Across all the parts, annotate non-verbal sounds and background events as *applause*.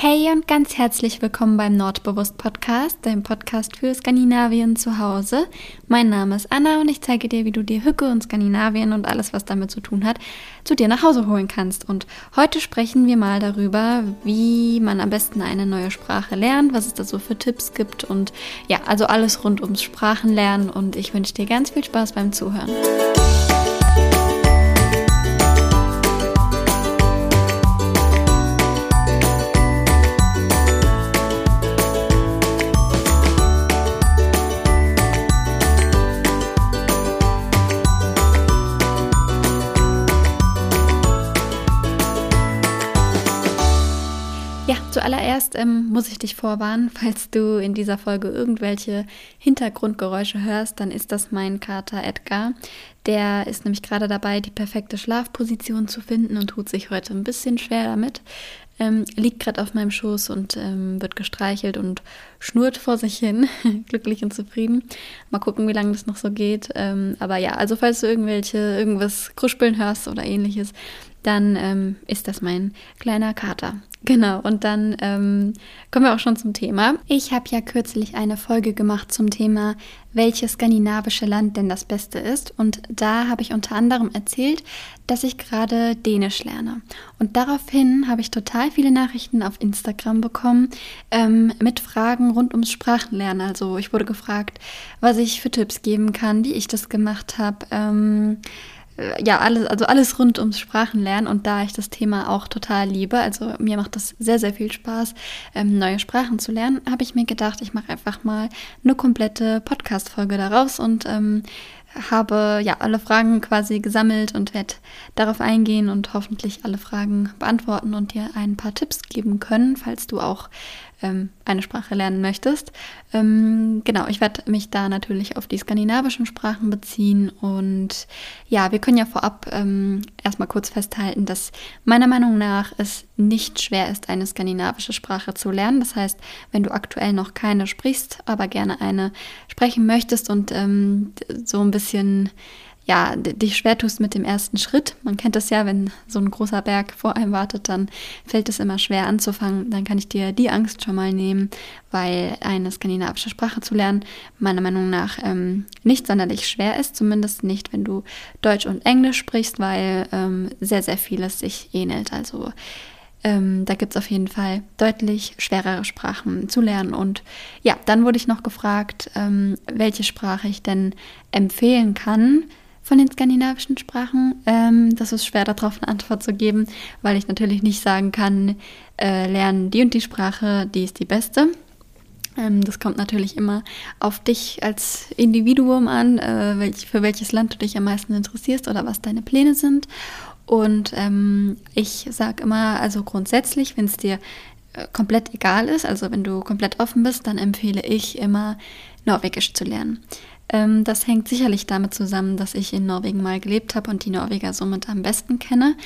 Hey und ganz herzlich willkommen beim Nordbewusst Podcast, deinem Podcast für Skandinavien zu Hause. Mein Name ist Anna und ich zeige dir, wie du dir Hücke und Skandinavien und alles, was damit zu tun hat, zu dir nach Hause holen kannst. Und heute sprechen wir mal darüber, wie man am besten eine neue Sprache lernt, was es da so für Tipps gibt und ja, also alles rund ums Sprachenlernen und ich wünsche dir ganz viel Spaß beim Zuhören. Zuallererst ähm, muss ich dich vorwarnen, *laughs* falls du in dieser Folge irgendwelche Hintergrundgeräusche hörst, dann ist das mein Kater Edgar. Der ist nämlich gerade dabei, die perfekte Schlafposition zu finden und tut sich heute ein bisschen schwer damit. Ähm, liegt gerade auf meinem Schoß und ähm, wird gestreichelt und schnurrt vor sich hin, *laughs* glücklich und zufrieden. Mal gucken, wie lange das noch so geht. Ähm, aber ja, also falls du irgendwelche, irgendwas kruspeln hörst oder ähnliches, dann ähm, ist das mein kleiner Kater. Genau, und dann ähm, kommen wir auch schon zum Thema. Ich habe ja kürzlich eine Folge gemacht zum Thema, welches skandinavische Land denn das Beste ist. Und da habe ich unter anderem erzählt, dass ich gerade Dänisch lerne. Und daraufhin habe ich total viele Nachrichten auf Instagram bekommen ähm, mit Fragen rund ums Sprachenlernen. Also ich wurde gefragt, was ich für Tipps geben kann, wie ich das gemacht habe. Ähm, äh, ja, alles, also alles rund ums Sprachenlernen und da ich das Thema auch total liebe, also mir macht das sehr, sehr viel Spaß, ähm, neue Sprachen zu lernen, habe ich mir gedacht, ich mache einfach mal eine komplette Podcast-Folge daraus und ähm, habe ja alle Fragen quasi gesammelt und werde darauf eingehen und hoffentlich alle Fragen beantworten und dir ein paar Tipps geben können, falls du auch ähm, eine Sprache lernen möchtest. Ähm, genau, ich werde mich da natürlich auf die skandinavischen Sprachen beziehen und ja, wir können ja vorab ähm, erstmal kurz festhalten, dass meiner Meinung nach es nicht schwer ist, eine skandinavische Sprache zu lernen. Das heißt, wenn du aktuell noch keine sprichst, aber gerne eine sprechen möchtest und ähm, so ein bisschen ja, dich schwer tust mit dem ersten Schritt. Man kennt das ja, wenn so ein großer Berg vor einem wartet, dann fällt es immer schwer anzufangen. Dann kann ich dir die Angst schon mal nehmen, weil eine skandinavische Sprache zu lernen meiner Meinung nach ähm, nicht sonderlich schwer ist, zumindest nicht, wenn du Deutsch und Englisch sprichst, weil ähm, sehr, sehr vieles sich ähnelt. Also ähm, da gibt es auf jeden Fall deutlich schwerere Sprachen zu lernen. Und ja, dann wurde ich noch gefragt, ähm, welche Sprache ich denn empfehlen kann, von den skandinavischen Sprachen. Ähm, das ist schwer darauf eine Antwort zu geben, weil ich natürlich nicht sagen kann, äh, lernen die und die Sprache, die ist die beste. Ähm, das kommt natürlich immer auf dich als Individuum an, äh, welch, für welches Land du dich am meisten interessierst oder was deine Pläne sind. Und ähm, ich sage immer, also grundsätzlich, wenn es dir äh, komplett egal ist, also wenn du komplett offen bist, dann empfehle ich immer Norwegisch zu lernen. Ähm, das hängt sicherlich damit zusammen, dass ich in Norwegen mal gelebt habe und die Norweger somit am besten kenne.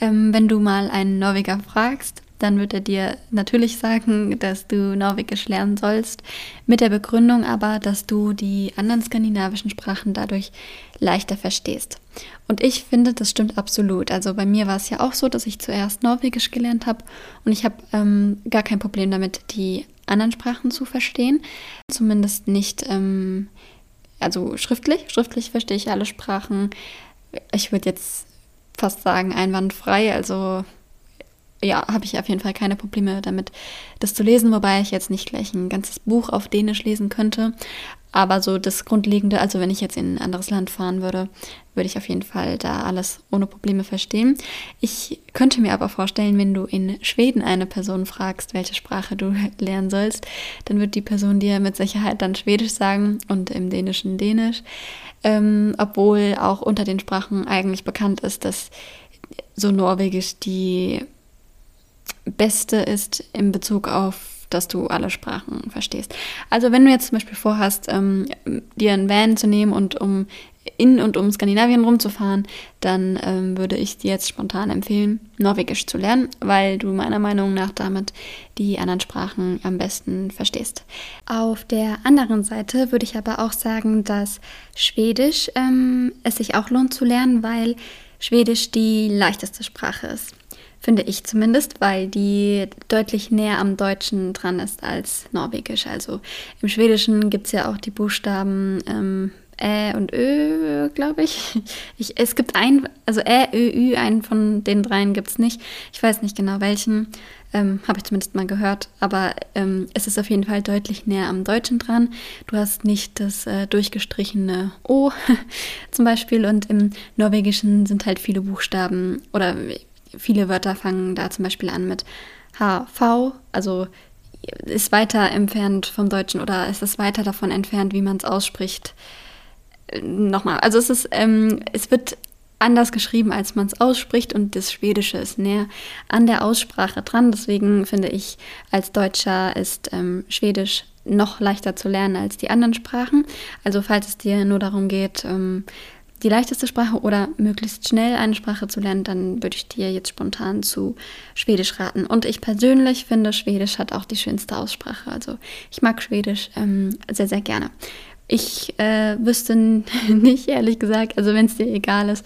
Ähm, wenn du mal einen Norweger fragst, dann wird er dir natürlich sagen, dass du Norwegisch lernen sollst, mit der Begründung aber, dass du die anderen skandinavischen Sprachen dadurch leichter verstehst. Und ich finde, das stimmt absolut. Also bei mir war es ja auch so, dass ich zuerst Norwegisch gelernt habe und ich habe ähm, gar kein Problem damit, die anderen Sprachen zu verstehen. Zumindest nicht ähm, also schriftlich. Schriftlich verstehe ich alle Sprachen. Ich würde jetzt fast sagen einwandfrei. Also ja, habe ich auf jeden Fall keine Probleme damit, das zu lesen, wobei ich jetzt nicht gleich ein ganzes Buch auf Dänisch lesen könnte. Aber so das Grundlegende, also wenn ich jetzt in ein anderes Land fahren würde, würde ich auf jeden Fall da alles ohne Probleme verstehen. Ich könnte mir aber vorstellen, wenn du in Schweden eine Person fragst, welche Sprache du *laughs* lernen sollst, dann wird die Person dir mit Sicherheit dann Schwedisch sagen und im Dänischen Dänisch. Ähm, obwohl auch unter den Sprachen eigentlich bekannt ist, dass so Norwegisch die beste ist in Bezug auf dass du alle Sprachen verstehst. Also wenn du jetzt zum Beispiel vorhast, ähm, dir einen Van zu nehmen und um in und um Skandinavien rumzufahren, dann ähm, würde ich dir jetzt spontan empfehlen, Norwegisch zu lernen, weil du meiner Meinung nach damit die anderen Sprachen am besten verstehst. Auf der anderen Seite würde ich aber auch sagen, dass Schwedisch ähm, es sich auch lohnt zu lernen, weil Schwedisch die leichteste Sprache ist. Finde ich zumindest, weil die deutlich näher am Deutschen dran ist als Norwegisch. Also im Schwedischen gibt es ja auch die Buchstaben ähm, Ä und Ö, glaube ich. *laughs* ich. Es gibt ein, also Ä, Ö, Ü, einen von den dreien gibt es nicht. Ich weiß nicht genau welchen. Ähm, Habe ich zumindest mal gehört. Aber ähm, es ist auf jeden Fall deutlich näher am Deutschen dran. Du hast nicht das äh, durchgestrichene O *laughs* zum Beispiel. Und im Norwegischen sind halt viele Buchstaben oder viele Wörter fangen da zum Beispiel an mit HV, also ist weiter entfernt vom Deutschen oder ist es weiter davon entfernt, wie man es ausspricht. Nochmal, also es ist, ähm, es wird anders geschrieben, als man es ausspricht und das Schwedische ist näher an der Aussprache dran. Deswegen finde ich, als Deutscher ist ähm, Schwedisch noch leichter zu lernen als die anderen Sprachen. Also falls es dir nur darum geht, ähm, die leichteste Sprache oder möglichst schnell eine Sprache zu lernen, dann würde ich dir jetzt spontan zu Schwedisch raten. Und ich persönlich finde, Schwedisch hat auch die schönste Aussprache. Also ich mag Schwedisch ähm, sehr, sehr gerne. Ich äh, wüsste *laughs* nicht, ehrlich gesagt, also wenn es dir egal ist,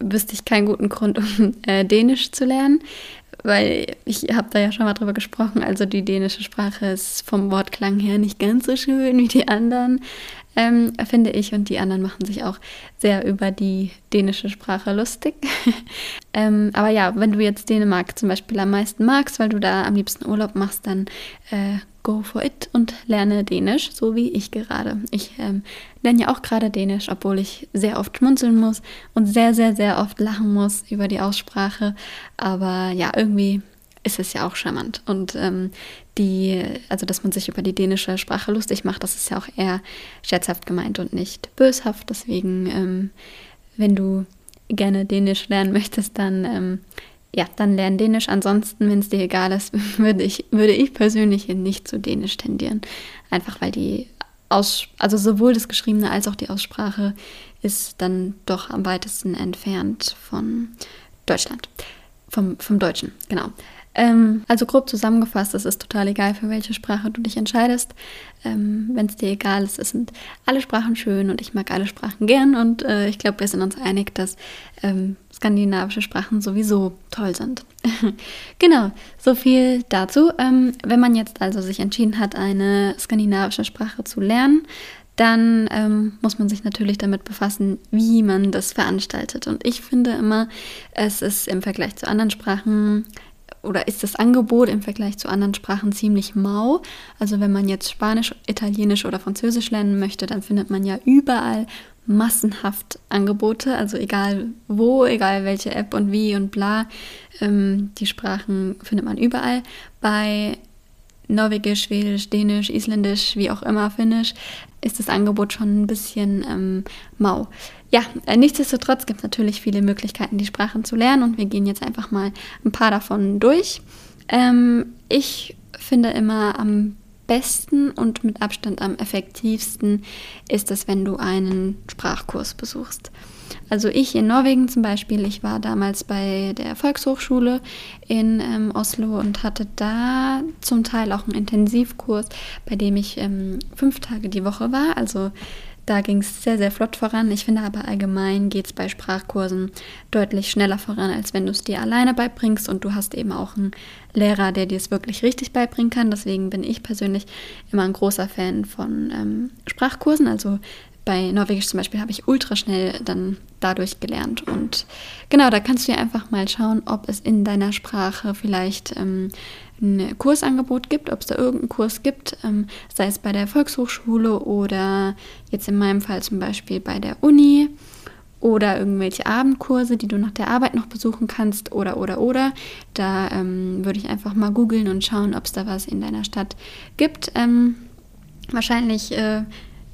wüsste ich keinen guten Grund, um äh, Dänisch zu lernen, weil ich habe da ja schon mal drüber gesprochen. Also die dänische Sprache ist vom Wortklang her nicht ganz so schön wie die anderen ähm, finde ich. Und die anderen machen sich auch sehr über die dänische Sprache lustig. *laughs* ähm, aber ja, wenn du jetzt Dänemark zum Beispiel am meisten magst, weil du da am liebsten Urlaub machst, dann äh, go for it und lerne Dänisch, so wie ich gerade. Ich ähm, lerne ja auch gerade Dänisch, obwohl ich sehr oft schmunzeln muss und sehr, sehr, sehr oft lachen muss über die Aussprache. Aber ja, irgendwie ist es ja auch charmant. Und ähm, die, also dass man sich über die dänische Sprache lustig macht, das ist ja auch eher scherzhaft gemeint und nicht böshaft. Deswegen, ähm, wenn du gerne Dänisch lernen möchtest, dann ähm, ja, dann lern Dänisch. Ansonsten, wenn es dir egal ist, *laughs* würde ich, würde ich persönlich nicht zu Dänisch tendieren. Einfach weil die Aus, also sowohl das Geschriebene als auch die Aussprache ist dann doch am weitesten entfernt von Deutschland. Vom, vom Deutschen, genau. Ähm, also grob zusammengefasst, es ist total egal, für welche Sprache du dich entscheidest. Ähm, Wenn es dir egal ist, es sind alle Sprachen schön und ich mag alle Sprachen gern und äh, ich glaube, wir sind uns einig, dass ähm, skandinavische Sprachen sowieso toll sind. *laughs* genau, so viel dazu. Ähm, wenn man jetzt also sich entschieden hat, eine skandinavische Sprache zu lernen, dann ähm, muss man sich natürlich damit befassen, wie man das veranstaltet. Und ich finde immer, es ist im Vergleich zu anderen Sprachen oder ist das Angebot im Vergleich zu anderen Sprachen ziemlich mau. Also wenn man jetzt Spanisch, Italienisch oder Französisch lernen möchte, dann findet man ja überall massenhaft Angebote, also egal wo, egal welche App und wie und bla, ähm, die Sprachen findet man überall. Bei Norwegisch, Schwedisch, Dänisch, Isländisch, wie auch immer, Finnisch, ist das Angebot schon ein bisschen ähm, mau. Ja, äh, nichtsdestotrotz gibt es natürlich viele Möglichkeiten, die Sprachen zu lernen und wir gehen jetzt einfach mal ein paar davon durch. Ähm, ich finde immer am besten und mit Abstand am effektivsten ist es, wenn du einen Sprachkurs besuchst. Also ich in Norwegen zum Beispiel, ich war damals bei der Volkshochschule in ähm, Oslo und hatte da zum Teil auch einen Intensivkurs, bei dem ich ähm, fünf Tage die Woche war. Also da ging es sehr, sehr flott voran. Ich finde aber allgemein geht es bei Sprachkursen deutlich schneller voran, als wenn du es dir alleine beibringst und du hast eben auch einen Lehrer, der dir es wirklich richtig beibringen kann. Deswegen bin ich persönlich immer ein großer Fan von ähm, Sprachkursen. Also bei Norwegisch zum Beispiel habe ich ultra schnell dann dadurch gelernt. Und genau, da kannst du dir einfach mal schauen, ob es in deiner Sprache vielleicht ähm, ein Kursangebot gibt, ob es da irgendeinen Kurs gibt, ähm, sei es bei der Volkshochschule oder jetzt in meinem Fall zum Beispiel bei der Uni oder irgendwelche Abendkurse, die du nach der Arbeit noch besuchen kannst oder oder oder. Da ähm, würde ich einfach mal googeln und schauen, ob es da was in deiner Stadt gibt. Ähm, wahrscheinlich äh,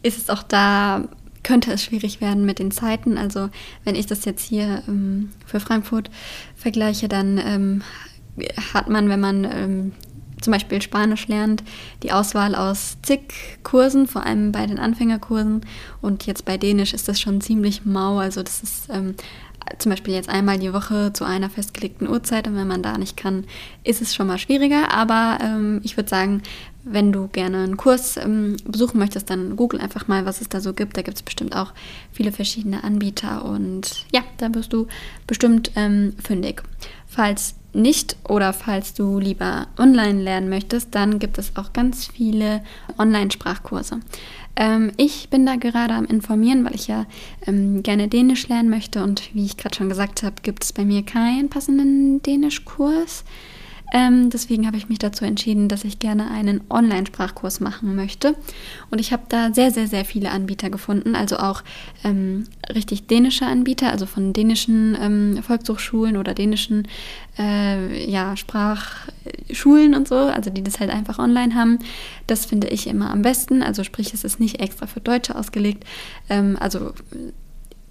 ist es auch da, könnte es schwierig werden mit den Zeiten. Also wenn ich das jetzt hier ähm, für Frankfurt vergleiche, dann ähm, hat man, wenn man ähm, zum Beispiel Spanisch lernt, die Auswahl aus zig Kursen, vor allem bei den Anfängerkursen. Und jetzt bei Dänisch ist das schon ziemlich mau. Also das ist ähm, zum Beispiel jetzt einmal die Woche zu einer festgelegten Uhrzeit. Und wenn man da nicht kann, ist es schon mal schwieriger. Aber ähm, ich würde sagen, wenn du gerne einen Kurs ähm, besuchen möchtest, dann google einfach mal, was es da so gibt. Da gibt es bestimmt auch viele verschiedene Anbieter und ja, da wirst du bestimmt ähm, fündig. Falls nicht oder falls du lieber online lernen möchtest, dann gibt es auch ganz viele Online-Sprachkurse. Ähm, ich bin da gerade am Informieren, weil ich ja ähm, gerne Dänisch lernen möchte und wie ich gerade schon gesagt habe, gibt es bei mir keinen passenden Dänischkurs. Ähm, deswegen habe ich mich dazu entschieden, dass ich gerne einen Online-Sprachkurs machen möchte. Und ich habe da sehr, sehr, sehr viele Anbieter gefunden, also auch ähm, richtig dänische Anbieter, also von dänischen ähm, Volkshochschulen oder dänischen äh, ja, Sprachschulen und so, also die das halt einfach online haben. Das finde ich immer am besten. Also sprich, es ist nicht extra für Deutsche ausgelegt. Ähm, also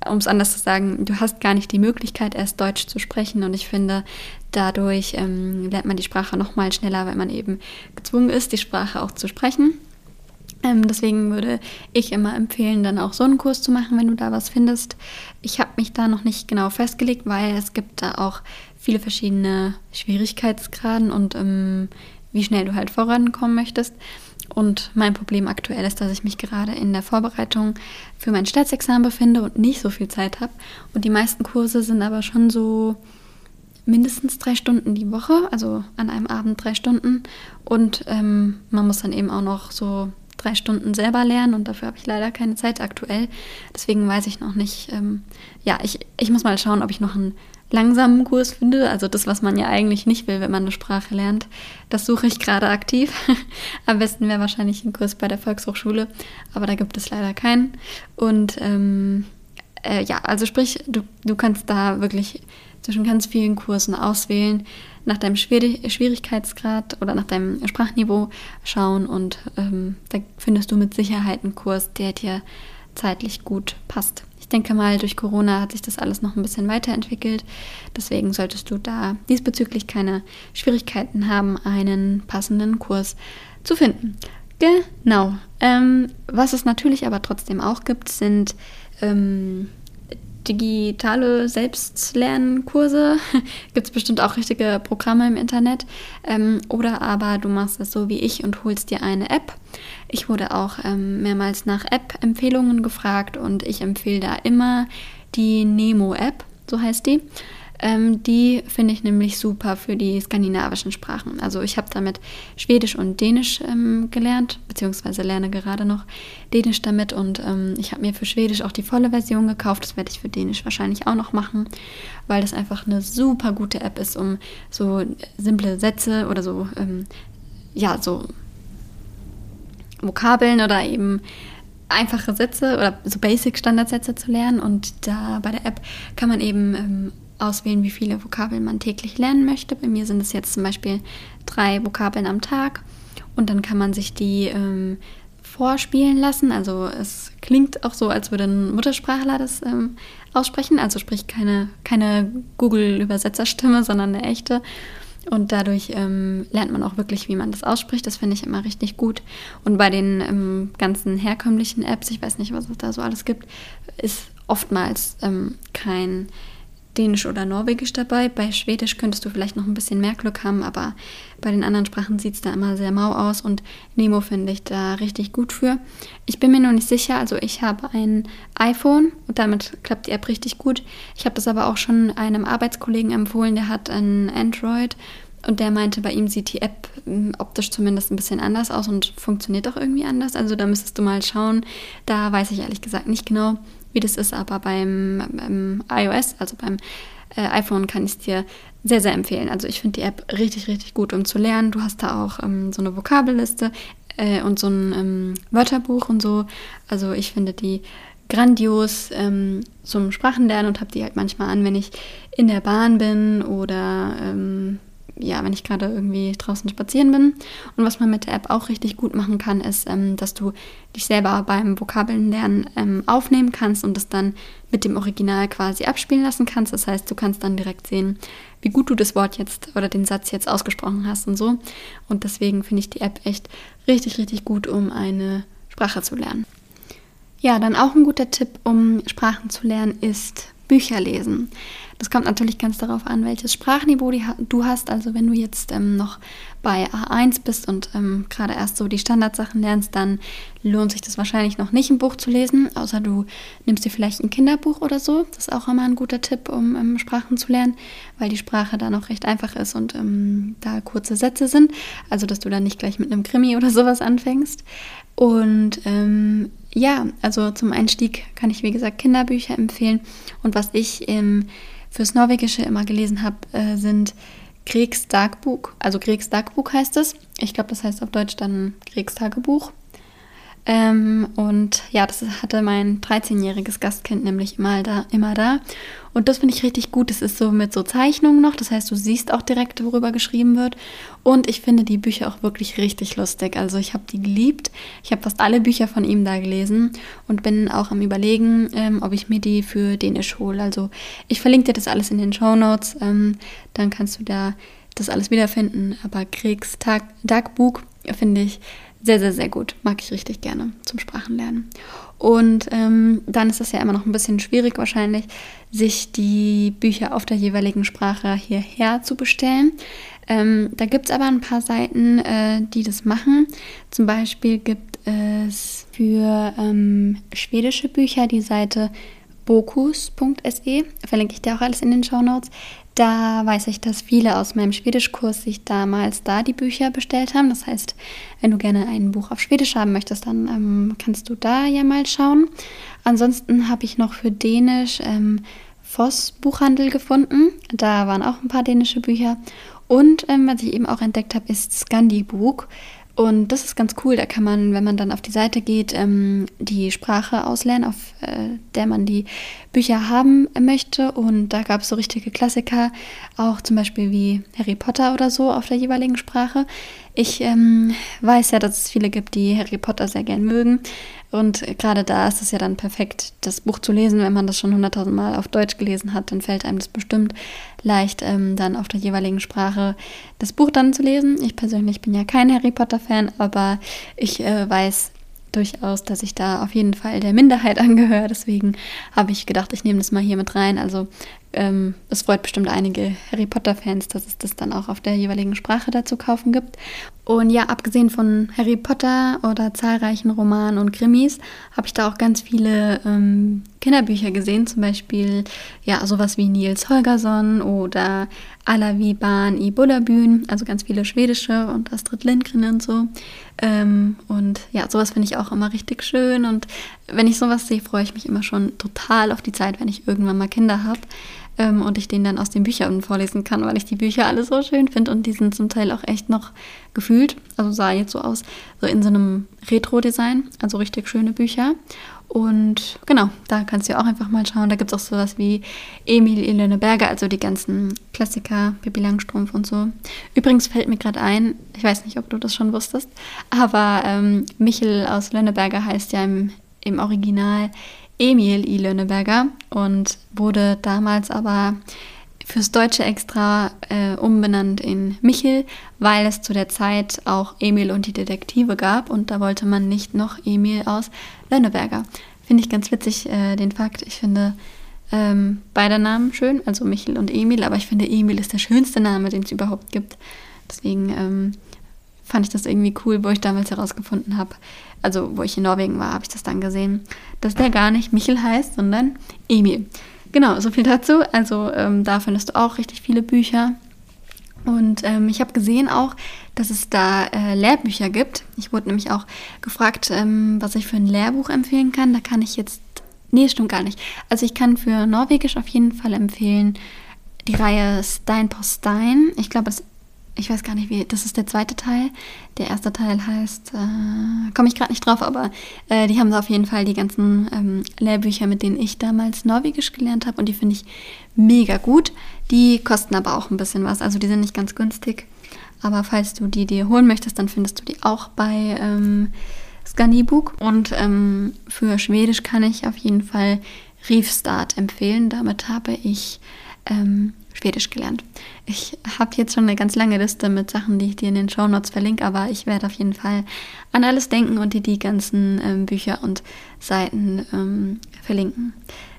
um es anders zu sagen, du hast gar nicht die Möglichkeit, erst Deutsch zu sprechen. Und ich finde, dadurch ähm, lernt man die Sprache noch mal schneller, weil man eben gezwungen ist, die Sprache auch zu sprechen. Ähm, deswegen würde ich immer empfehlen, dann auch so einen Kurs zu machen, wenn du da was findest. Ich habe mich da noch nicht genau festgelegt, weil es gibt da auch viele verschiedene Schwierigkeitsgraden und ähm, wie schnell du halt vorankommen möchtest. Und mein Problem aktuell ist, dass ich mich gerade in der Vorbereitung für mein Staatsexamen befinde und nicht so viel Zeit habe. Und die meisten Kurse sind aber schon so mindestens drei Stunden die Woche, also an einem Abend drei Stunden. Und ähm, man muss dann eben auch noch so drei Stunden selber lernen und dafür habe ich leider keine Zeit aktuell. Deswegen weiß ich noch nicht. Ähm, ja, ich, ich muss mal schauen, ob ich noch einen langsamen Kurs finde, also das, was man ja eigentlich nicht will, wenn man eine Sprache lernt, das suche ich gerade aktiv. *laughs* Am besten wäre wahrscheinlich ein Kurs bei der Volkshochschule, aber da gibt es leider keinen. Und ähm, äh, ja, also sprich, du, du kannst da wirklich zwischen ganz vielen Kursen auswählen, nach deinem Schwierigkeitsgrad oder nach deinem Sprachniveau schauen und ähm, da findest du mit Sicherheit einen Kurs, der dir zeitlich gut passt denke mal, durch Corona hat sich das alles noch ein bisschen weiterentwickelt. Deswegen solltest du da diesbezüglich keine Schwierigkeiten haben, einen passenden Kurs zu finden. Genau. Ähm, was es natürlich aber trotzdem auch gibt, sind ähm, digitale Selbstlernkurse. *laughs* Gibt es bestimmt auch richtige Programme im Internet. Ähm, oder aber du machst es so wie ich und holst dir eine App. Ich wurde auch ähm, mehrmals nach App-Empfehlungen gefragt und ich empfehle da immer die Nemo-App, so heißt die. Ähm, die finde ich nämlich super für die skandinavischen Sprachen. Also ich habe damit Schwedisch und Dänisch ähm, gelernt, beziehungsweise lerne gerade noch Dänisch damit und ähm, ich habe mir für Schwedisch auch die volle Version gekauft. Das werde ich für Dänisch wahrscheinlich auch noch machen, weil das einfach eine super gute App ist, um so simple Sätze oder so, ähm, ja, so Vokabeln oder eben einfache Sätze oder so Basic-Standardsätze zu lernen. Und da bei der App kann man eben ähm, auswählen, wie viele Vokabeln man täglich lernen möchte. Bei mir sind es jetzt zum Beispiel drei Vokabeln am Tag und dann kann man sich die ähm, vorspielen lassen. Also es klingt auch so, als würde ein Muttersprachler das ähm, aussprechen. Also sprich keine, keine Google-Übersetzerstimme, sondern eine echte. Und dadurch ähm, lernt man auch wirklich, wie man das ausspricht. Das finde ich immer richtig gut. Und bei den ähm, ganzen herkömmlichen Apps, ich weiß nicht, was es da so alles gibt, ist oftmals ähm, kein Dänisch oder Norwegisch dabei. Bei Schwedisch könntest du vielleicht noch ein bisschen mehr Glück haben, aber bei den anderen Sprachen sieht es da immer sehr mau aus und Nemo finde ich da richtig gut für. Ich bin mir noch nicht sicher, also ich habe ein iPhone und damit klappt die App richtig gut. Ich habe das aber auch schon einem Arbeitskollegen empfohlen, der hat ein Android und der meinte, bei ihm sieht die App hm, optisch zumindest ein bisschen anders aus und funktioniert auch irgendwie anders. Also da müsstest du mal schauen. Da weiß ich ehrlich gesagt nicht genau, wie das ist, aber beim, beim iOS, also beim äh, iPhone, kann ich es dir sehr, sehr empfehlen. Also ich finde die App richtig, richtig gut, um zu lernen. Du hast da auch ähm, so eine Vokabelliste äh, und so ein ähm, Wörterbuch und so. Also ich finde die grandios ähm, zum Sprachenlernen und habe die halt manchmal an, wenn ich in der Bahn bin oder ähm, ja, wenn ich gerade irgendwie draußen spazieren bin. Und was man mit der App auch richtig gut machen kann, ist, ähm, dass du dich selber beim Vokabelnlernen ähm, aufnehmen kannst und das dann mit dem Original quasi abspielen lassen kannst. Das heißt, du kannst dann direkt sehen, wie gut du das Wort jetzt oder den Satz jetzt ausgesprochen hast und so. Und deswegen finde ich die App echt richtig, richtig gut, um eine Sprache zu lernen. Ja, dann auch ein guter Tipp, um Sprachen zu lernen, ist Bücher lesen. Das kommt natürlich ganz darauf an, welches Sprachniveau du hast. Also wenn du jetzt ähm, noch bei A1 bist und ähm, gerade erst so die Standardsachen lernst, dann lohnt sich das wahrscheinlich noch nicht, ein Buch zu lesen, außer du nimmst dir vielleicht ein Kinderbuch oder so. Das ist auch immer ein guter Tipp, um ähm, Sprachen zu lernen, weil die Sprache da noch recht einfach ist und ähm, da kurze Sätze sind. Also dass du dann nicht gleich mit einem Krimi oder sowas anfängst. Und ähm, ja, also zum Einstieg kann ich, wie gesagt, Kinderbücher empfehlen. Und was ich im, fürs Norwegische immer gelesen habe, äh, sind Kriegstagebuch. Also Kriegstagebuch heißt es. Ich glaube, das heißt auf Deutsch dann Kriegstagebuch. Ähm, und ja, das hatte mein 13-jähriges Gastkind nämlich immer da, immer da. Und das finde ich richtig gut. Das ist so mit so Zeichnungen noch. Das heißt, du siehst auch direkt, worüber geschrieben wird. Und ich finde die Bücher auch wirklich richtig lustig. Also ich habe die geliebt. Ich habe fast alle Bücher von ihm da gelesen und bin auch am überlegen, ähm, ob ich mir die für Dänisch hole. Also ich verlinke dir das alles in den Show Notes. Ähm, dann kannst du da das alles wiederfinden. Aber Kriegstag Dagbuch finde ich sehr, sehr, sehr gut. Mag ich richtig gerne zum Sprachenlernen. Und ähm, dann ist es ja immer noch ein bisschen schwierig wahrscheinlich, sich die Bücher auf der jeweiligen Sprache hierher zu bestellen. Ähm, da gibt es aber ein paar Seiten, äh, die das machen. Zum Beispiel gibt es für ähm, schwedische Bücher die Seite bokus.se. Verlinke ich dir auch alles in den Show Notes. Da weiß ich, dass viele aus meinem Schwedischkurs sich damals da die Bücher bestellt haben. Das heißt, wenn du gerne ein Buch auf Schwedisch haben möchtest, dann ähm, kannst du da ja mal schauen. Ansonsten habe ich noch für Dänisch ähm, Voss Buchhandel gefunden. Da waren auch ein paar dänische Bücher. Und ähm, was ich eben auch entdeckt habe, ist Scandibook. Und das ist ganz cool. Da kann man, wenn man dann auf die Seite geht, ähm, die Sprache auslernen, auf äh, der man die Bücher haben möchte. Und da gab es so richtige Klassiker, auch zum Beispiel wie Harry Potter oder so auf der jeweiligen Sprache. Ich ähm, weiß ja, dass es viele gibt, die Harry Potter sehr gern mögen. Und gerade da ist es ja dann perfekt, das Buch zu lesen. Wenn man das schon hunderttausend Mal auf Deutsch gelesen hat, dann fällt einem das bestimmt leicht, ähm, dann auf der jeweiligen Sprache das Buch dann zu lesen. Ich persönlich bin ja kein Harry Potter-Fan, aber ich äh, weiß durchaus, dass ich da auf jeden Fall der Minderheit *laughs* angehöre. Deswegen habe ich gedacht, ich nehme das mal hier mit rein. Also ähm, es freut bestimmt einige Harry Potter-Fans, dass es das dann auch auf der jeweiligen Sprache dazu kaufen gibt. Und ja, abgesehen von Harry Potter oder zahlreichen Romanen und Krimis, habe ich da auch ganz viele ähm, Kinderbücher gesehen. Zum Beispiel ja sowas wie Nils Holgersson oder Alavi Ban i Bullabün, also ganz viele schwedische und Astrid Lindgren und so. Ähm, und ja, sowas finde ich auch immer richtig schön. Und wenn ich sowas sehe, freue ich mich immer schon total auf die Zeit, wenn ich irgendwann mal Kinder habe ähm, und ich den dann aus den Büchern vorlesen kann, weil ich die Bücher alle so schön finde und die sind zum Teil auch echt noch gefühlt, also sah jetzt so aus, so in so einem Retro-Design, also richtig schöne Bücher. Und genau, da kannst du auch einfach mal schauen. Da gibt es auch sowas wie Emil Elene Berger, also die ganzen Klassiker, Pippi Langstrumpf und so. Übrigens fällt mir gerade ein, ich weiß nicht, ob du das schon wusstest, aber ähm, Michel aus Lönneberger heißt ja im, im Original Emil I. Lönneberger und wurde damals aber fürs Deutsche extra äh, umbenannt in Michel, weil es zu der Zeit auch Emil und die Detektive gab und da wollte man nicht noch Emil aus Lönneberger. Finde ich ganz witzig, äh, den Fakt. Ich finde ähm, beide Namen schön, also Michel und Emil, aber ich finde Emil ist der schönste Name, den es überhaupt gibt. Deswegen ähm, fand ich das irgendwie cool, wo ich damals herausgefunden habe, also wo ich in Norwegen war, habe ich das dann gesehen, dass der gar nicht Michel heißt, sondern Emil. Genau, so viel dazu. Also ähm, da findest du auch richtig viele Bücher. Und ähm, ich habe gesehen auch, dass es da äh, Lehrbücher gibt. Ich wurde nämlich auch gefragt, ähm, was ich für ein Lehrbuch empfehlen kann. Da kann ich jetzt, nee, stimmt gar nicht. Also ich kann für Norwegisch auf jeden Fall empfehlen die Reihe Stein por Stein. Ich glaube, das ich weiß gar nicht wie, das ist der zweite Teil. Der erste Teil heißt, äh, komme ich gerade nicht drauf, aber äh, die haben da auf jeden Fall die ganzen ähm, Lehrbücher, mit denen ich damals Norwegisch gelernt habe und die finde ich mega gut. Die kosten aber auch ein bisschen was, also die sind nicht ganz günstig. Aber falls du die dir holen möchtest, dann findest du die auch bei ähm, Scandibook. Und ähm, für Schwedisch kann ich auf jeden Fall Riefstart empfehlen. Damit habe ich ähm, Schwedisch gelernt. Ich habe jetzt schon eine ganz lange Liste mit Sachen, die ich dir in den Show Notes verlinke, aber ich werde auf jeden Fall an alles denken und dir die ganzen ähm, Bücher und Seiten ähm, verlinken.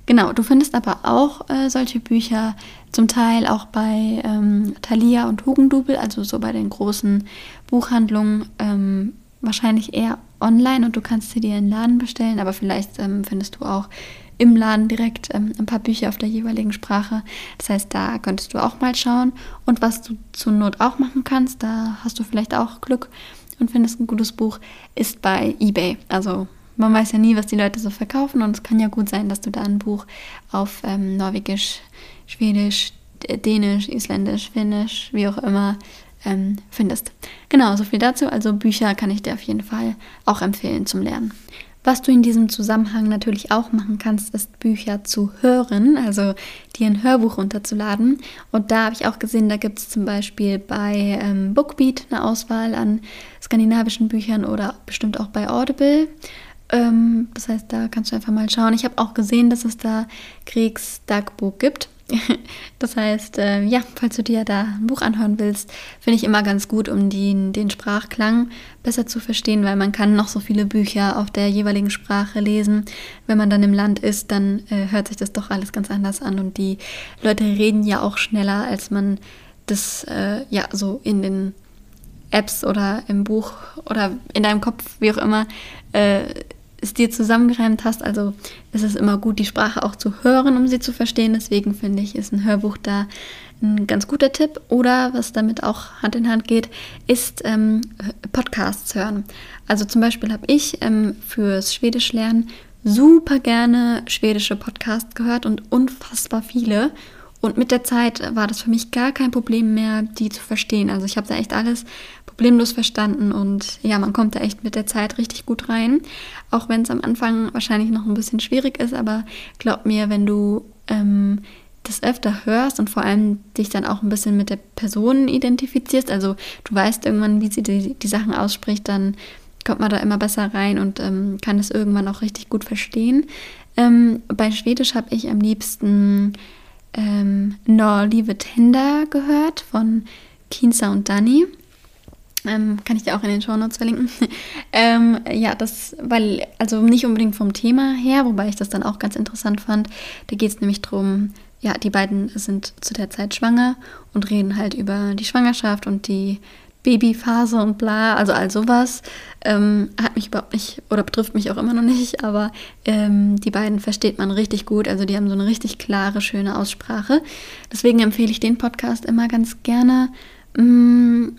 Genau, du findest aber auch äh, solche Bücher zum Teil auch bei ähm, Thalia und Hugendubel, also so bei den großen Buchhandlungen, ähm, wahrscheinlich eher online und du kannst sie dir in den Laden bestellen, aber vielleicht ähm, findest du auch im Laden direkt ähm, ein paar Bücher auf der jeweiligen Sprache. Das heißt, da könntest du auch mal schauen. Und was du zur Not auch machen kannst, da hast du vielleicht auch Glück und findest ein gutes Buch, ist bei eBay. Also man weiß ja nie, was die Leute so verkaufen und es kann ja gut sein, dass du da ein Buch auf ähm, Norwegisch, Schwedisch, Dänisch, Isländisch, Finnisch, wie auch immer ähm, findest. Genau, so viel dazu. Also Bücher kann ich dir auf jeden Fall auch empfehlen zum Lernen. Was du in diesem Zusammenhang natürlich auch machen kannst, ist Bücher zu hören, also dir ein Hörbuch runterzuladen. Und da habe ich auch gesehen, da gibt es zum Beispiel bei ähm, Bookbeat eine Auswahl an skandinavischen Büchern oder bestimmt auch bei Audible. Ähm, das heißt, da kannst du einfach mal schauen. Ich habe auch gesehen, dass es da Kriegs Dagbuch gibt. *laughs* Das heißt, äh, ja, falls du dir da ein Buch anhören willst, finde ich immer ganz gut, um den, den Sprachklang besser zu verstehen, weil man kann noch so viele Bücher auf der jeweiligen Sprache lesen. Wenn man dann im Land ist, dann äh, hört sich das doch alles ganz anders an und die Leute reden ja auch schneller, als man das äh, ja so in den Apps oder im Buch oder in deinem Kopf, wie auch immer, äh, es dir zusammengereimt hast. Also ist es immer gut, die Sprache auch zu hören, um sie zu verstehen. Deswegen finde ich, ist ein Hörbuch da ein ganz guter Tipp. Oder was damit auch Hand in Hand geht, ist ähm, Podcasts hören. Also zum Beispiel habe ich ähm, fürs Schwedisch lernen super gerne schwedische Podcasts gehört und unfassbar viele. Und mit der Zeit war das für mich gar kein Problem mehr, die zu verstehen. Also ich habe da echt alles problemlos verstanden und ja, man kommt da echt mit der Zeit richtig gut rein. Auch wenn es am Anfang wahrscheinlich noch ein bisschen schwierig ist, aber glaub mir, wenn du ähm, das öfter hörst und vor allem dich dann auch ein bisschen mit der Person identifizierst, also du weißt irgendwann, wie sie die, die Sachen ausspricht, dann kommt man da immer besser rein und ähm, kann es irgendwann auch richtig gut verstehen. Ähm, bei Schwedisch habe ich am liebsten ähm, No Liebe Tender gehört von Kinsa und Dani. Ähm, kann ich dir auch in den Show Notes verlinken. *laughs* ähm, ja, das, weil, also nicht unbedingt vom Thema her, wobei ich das dann auch ganz interessant fand. Da geht es nämlich darum, ja, die beiden sind zu der Zeit schwanger und reden halt über die Schwangerschaft und die Babyphase und bla, also all sowas. Ähm, hat mich überhaupt nicht oder betrifft mich auch immer noch nicht, aber ähm, die beiden versteht man richtig gut. Also die haben so eine richtig klare, schöne Aussprache. Deswegen empfehle ich den Podcast immer ganz gerne. Mm,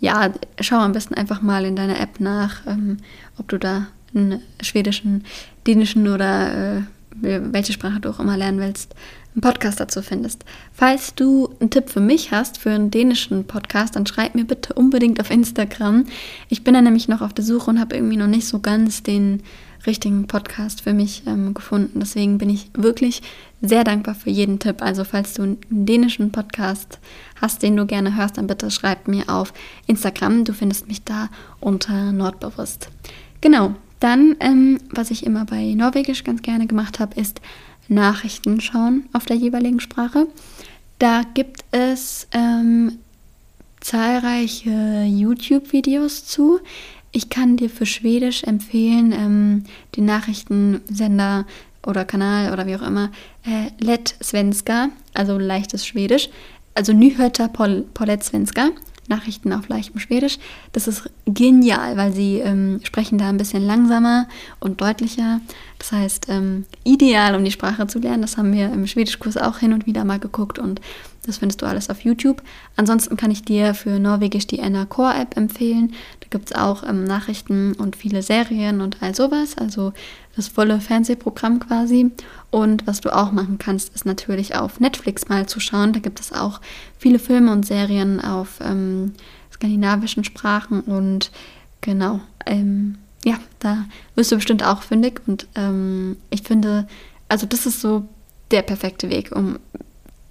ja, schau am besten einfach mal in deiner App nach, ähm, ob du da einen schwedischen, dänischen oder äh, welche Sprache du auch immer lernen willst, einen Podcast dazu findest. Falls du einen Tipp für mich hast, für einen dänischen Podcast, dann schreib mir bitte unbedingt auf Instagram. Ich bin da nämlich noch auf der Suche und habe irgendwie noch nicht so ganz den richtigen Podcast für mich ähm, gefunden. Deswegen bin ich wirklich sehr dankbar für jeden Tipp. Also falls du einen dänischen Podcast hast, den du gerne hörst, dann bitte schreib mir auf Instagram. Du findest mich da unter Nordbewusst. Genau, dann, ähm, was ich immer bei Norwegisch ganz gerne gemacht habe, ist Nachrichten schauen auf der jeweiligen Da gibt es ähm, zahlreiche YouTube-Videos zu. Ich kann dir für Schwedisch empfehlen, ähm, den Nachrichtensender oder Kanal oder wie auch immer, äh, Let Svenska, also leichtes Schwedisch, also Nyheter Pol Polet Svenska. Nachrichten auf leichtem Schwedisch. Das ist genial, weil sie ähm, sprechen da ein bisschen langsamer und deutlicher. Das heißt, ähm, ideal, um die Sprache zu lernen. Das haben wir im Schwedischkurs auch hin und wieder mal geguckt und das findest du alles auf YouTube. Ansonsten kann ich dir für Norwegisch die Anna Core App empfehlen. Da gibt es auch ähm, Nachrichten und viele Serien und all sowas. Also das volle Fernsehprogramm quasi. Und was du auch machen kannst, ist natürlich auf Netflix mal zu schauen. Da gibt es auch viele Filme und Serien auf ähm, skandinavischen Sprachen und genau, ähm, ja, da wirst du bestimmt auch fündig. Und ähm, ich finde, also das ist so der perfekte Weg, um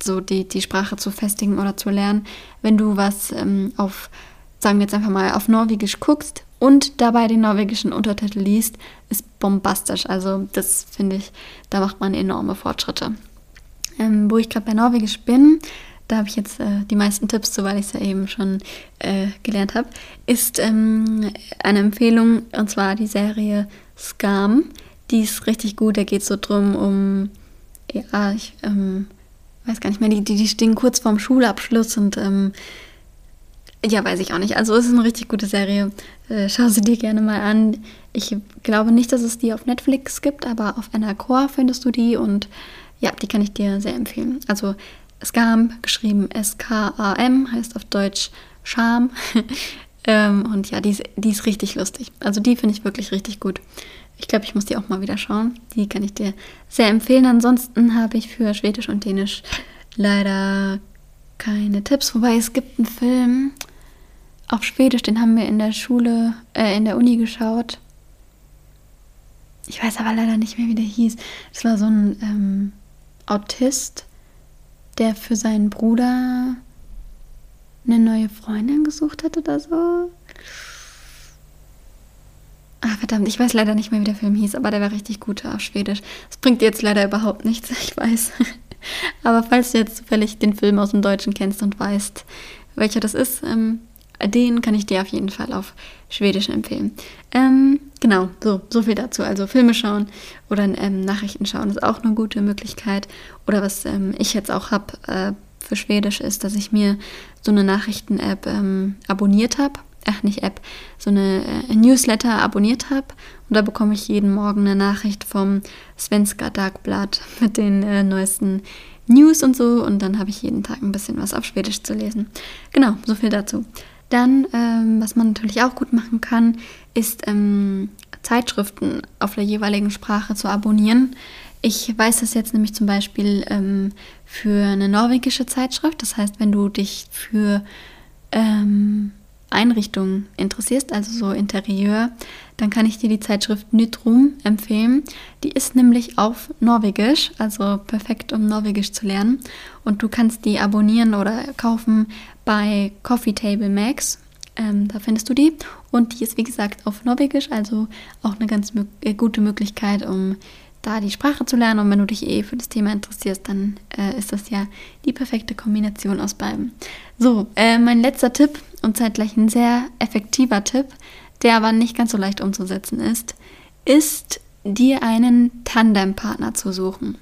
so die, die Sprache zu festigen oder zu lernen. Wenn du was ähm, auf, sagen wir jetzt einfach mal, auf Norwegisch guckst und dabei den norwegischen Untertitel liest, ist bombastisch. Also das finde ich, da macht man enorme Fortschritte. Ähm, wo ich gerade bei Norwegisch bin, da habe ich jetzt äh, die meisten Tipps zu, weil ich es ja eben schon äh, gelernt habe, ist ähm, eine Empfehlung und zwar die Serie Scam. Die ist richtig gut, da geht es so drum um ah, ich ähm, weiß gar nicht mehr, die, die, die stehen kurz vorm Schulabschluss und ähm, ja, weiß ich auch nicht. Also es ist eine richtig gute Serie. Äh, schau sie dir gerne mal an. Ich glaube nicht, dass es die auf Netflix gibt, aber auf NRK findest du die und ja, die kann ich dir sehr empfehlen. Also Skam, geschrieben S-K-A-M, heißt auf Deutsch Scham. *laughs* ähm, und ja, die ist, die ist richtig lustig. Also die finde ich wirklich richtig gut. Ich glaube, ich muss die auch mal wieder schauen. Die kann ich dir sehr empfehlen. Ansonsten habe ich für Schwedisch und Dänisch leider keine Tipps. Wobei es gibt einen Film auf Schwedisch, den haben wir in der Schule, äh, in der Uni geschaut. Ich weiß aber leider nicht mehr, wie der hieß. Das war so ein ähm, Autist, der für seinen Bruder eine neue Freundin gesucht hat oder so. Ah, verdammt, ich weiß leider nicht mehr, wie der Film hieß, aber der war richtig gut auf Schwedisch. Das bringt jetzt leider überhaupt nichts, *laughs* ich weiß. aber falls du jetzt zufällig den Film aus dem Deutschen kennst und weißt, welcher das ist, ähm, den kann ich dir auf jeden Fall auf Schwedisch empfehlen. Ähm, genau, so, so viel dazu. Also Filme schauen oder ähm, Nachrichten schauen ist auch eine gute Möglichkeit. Oder was ähm, ich jetzt auch habe äh, für Schwedisch ist, dass ich mir so eine Nachrichten-App ähm, abonniert habe ach nicht App, so eine äh, Newsletter abonniert habe. Und da bekomme ich jeden Morgen eine Nachricht vom Svenska Dagblatt *laughs* mit den äh, neuesten News und so. Und dann habe ich jeden Tag ein bisschen was auf Schwedisch zu lesen. Genau, so viel dazu. Dann, ähm, was man natürlich auch gut machen kann, ist ähm, Zeitschriften auf der jeweiligen Sprache zu abonnieren. Ich weiß das jetzt nämlich zum Beispiel ähm, für eine norwegische Zeitschrift. Das heißt, wenn du dich für ähm, Einrichtungen interessierst, also so Interieur, dann kann ich dir die Zeitschrift Nytrum empfehlen. Die ist nämlich auf Norwegisch, also perfekt, um Norwegisch zu lernen. Und du kannst die abonnieren oder kaufen bei Coffee Table Max. Ähm, da findest du die. Und die ist, wie gesagt, auf Norwegisch, also auch eine ganz äh, gute Möglichkeit, um da die Sprache zu lernen. Und wenn du dich eh für das Thema interessierst, dann äh, ist das ja die perfekte Kombination aus beiden. So, äh, mein letzter Tipp und zeitgleich ein sehr effektiver Tipp, der aber nicht ganz so leicht umzusetzen ist, ist dir einen Tandempartner zu suchen.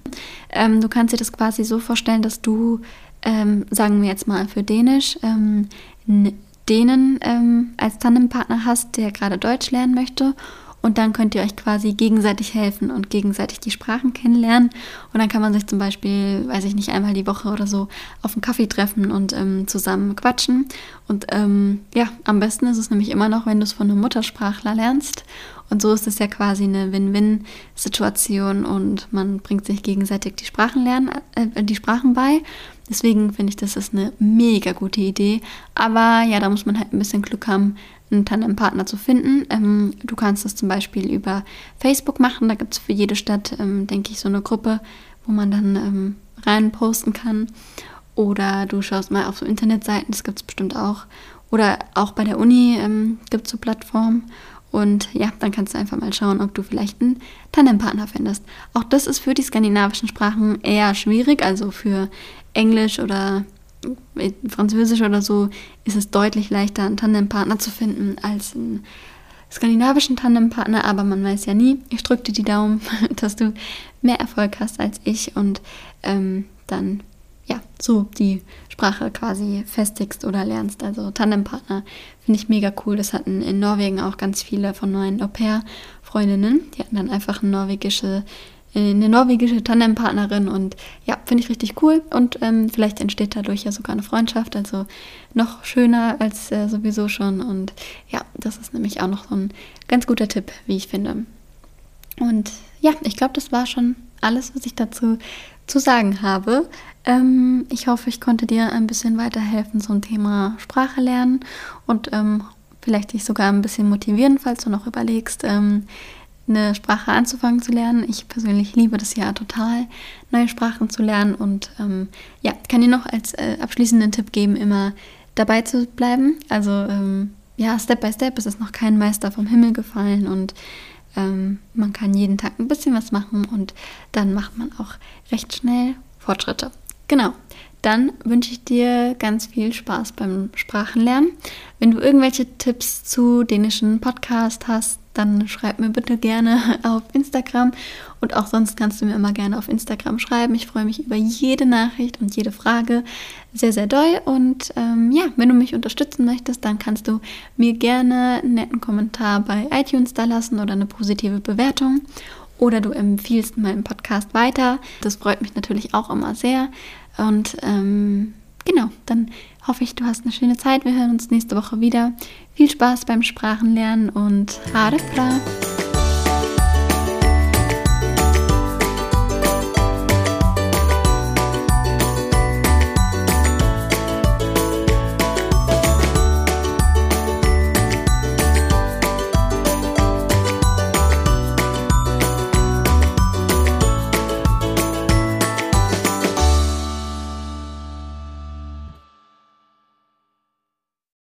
Ähm, du kannst dir das quasi so vorstellen, dass du, ähm, sagen wir jetzt mal für Dänisch, ähm, Dänen ähm, als Tandempartner hast, der gerade Deutsch lernen möchte und dann könnt ihr euch quasi gegenseitig helfen und gegenseitig die Sprachen kennenlernen. Und dann kann man sich zum Beispiel, weiß ich nicht, einmal die Woche oder so auf einen Kaffee treffen und ähm, zusammen quatschen. Und ähm, ja, am besten ist es nämlich immer noch, wenn du es von einem Muttersprachler lernst. Und so ist es ja quasi eine Win-Win-Situation und man bringt sich gegenseitig die Sprachen lernen, äh, die Sprachen bei. Deswegen finde ich, das ist eine mega gute Idee. Aber ja, da muss man halt ein bisschen Glück haben, einen Tandempartner zu finden. Ähm, du kannst das zum Beispiel über Facebook machen. Da gibt es für jede Stadt, ähm, denke ich, so eine Gruppe, wo man dann ähm, rein posten kann. Oder du schaust mal auf so Internetseiten, das gibt es bestimmt auch. Oder auch bei der Uni ähm, gibt es so Plattformen. Und ja, dann kannst du einfach mal schauen, ob du vielleicht einen Tandempartner findest. Auch das ist für die skandinavischen Sprachen eher schwierig. Also für Englisch oder Französisch oder so ist es deutlich leichter, einen Tandempartner zu finden als einen skandinavischen Tandempartner, aber man weiß ja nie. Ich drücke dir die Daumen, *laughs* dass du mehr Erfolg hast als ich und ähm, dann ja so die Sprache quasi festigst oder lernst. Also Tandempartner finde ich mega cool. Das hatten in Norwegen auch ganz viele von meinen Au-pair-Freundinnen. Die hatten dann einfach eine norwegische eine norwegische Tandempartnerin und ja, finde ich richtig cool und ähm, vielleicht entsteht dadurch ja sogar eine Freundschaft, also noch schöner als äh, sowieso schon und ja, das ist nämlich auch noch so ein ganz guter Tipp, wie ich finde. Und ja, ich glaube, das war schon alles, was ich dazu zu sagen habe. Ähm, ich hoffe, ich konnte dir ein bisschen weiterhelfen zum Thema Sprache lernen und ähm, vielleicht dich sogar ein bisschen motivieren, falls du noch überlegst, ähm, eine Sprache anzufangen zu lernen. Ich persönlich liebe das ja total, neue Sprachen zu lernen und ähm, ja, kann dir noch als äh, abschließenden Tipp geben, immer dabei zu bleiben. Also ähm, ja, Step by Step ist es noch kein Meister vom Himmel gefallen und ähm, man kann jeden Tag ein bisschen was machen und dann macht man auch recht schnell Fortschritte. genau, dann wünsche ich dir ganz viel Spaß beim Sprachenlernen. Wenn du irgendwelche Tipps zu dänischen Podcast hast, dann schreib mir bitte gerne *laughs* auf Instagram und auch sonst kannst du mir immer gerne auf Instagram schreiben. Ich freue mich über jede Nachricht und jede Frage sehr, sehr doll. Und ähm, ja, wenn du mich unterstützen möchtest, dann kannst du mir gerne einen netten Kommentar bei iTunes da lassen oder eine positive Bewertung oder du empfiehlst meinen Podcast weiter. Das freut mich natürlich auch immer sehr. Und ähm, genau, dann hoffe ich, du hast eine schöne Zeit. Wir hören uns nächste Woche wieder. Viel Spaß beim Sprachenlernen und Hare bra!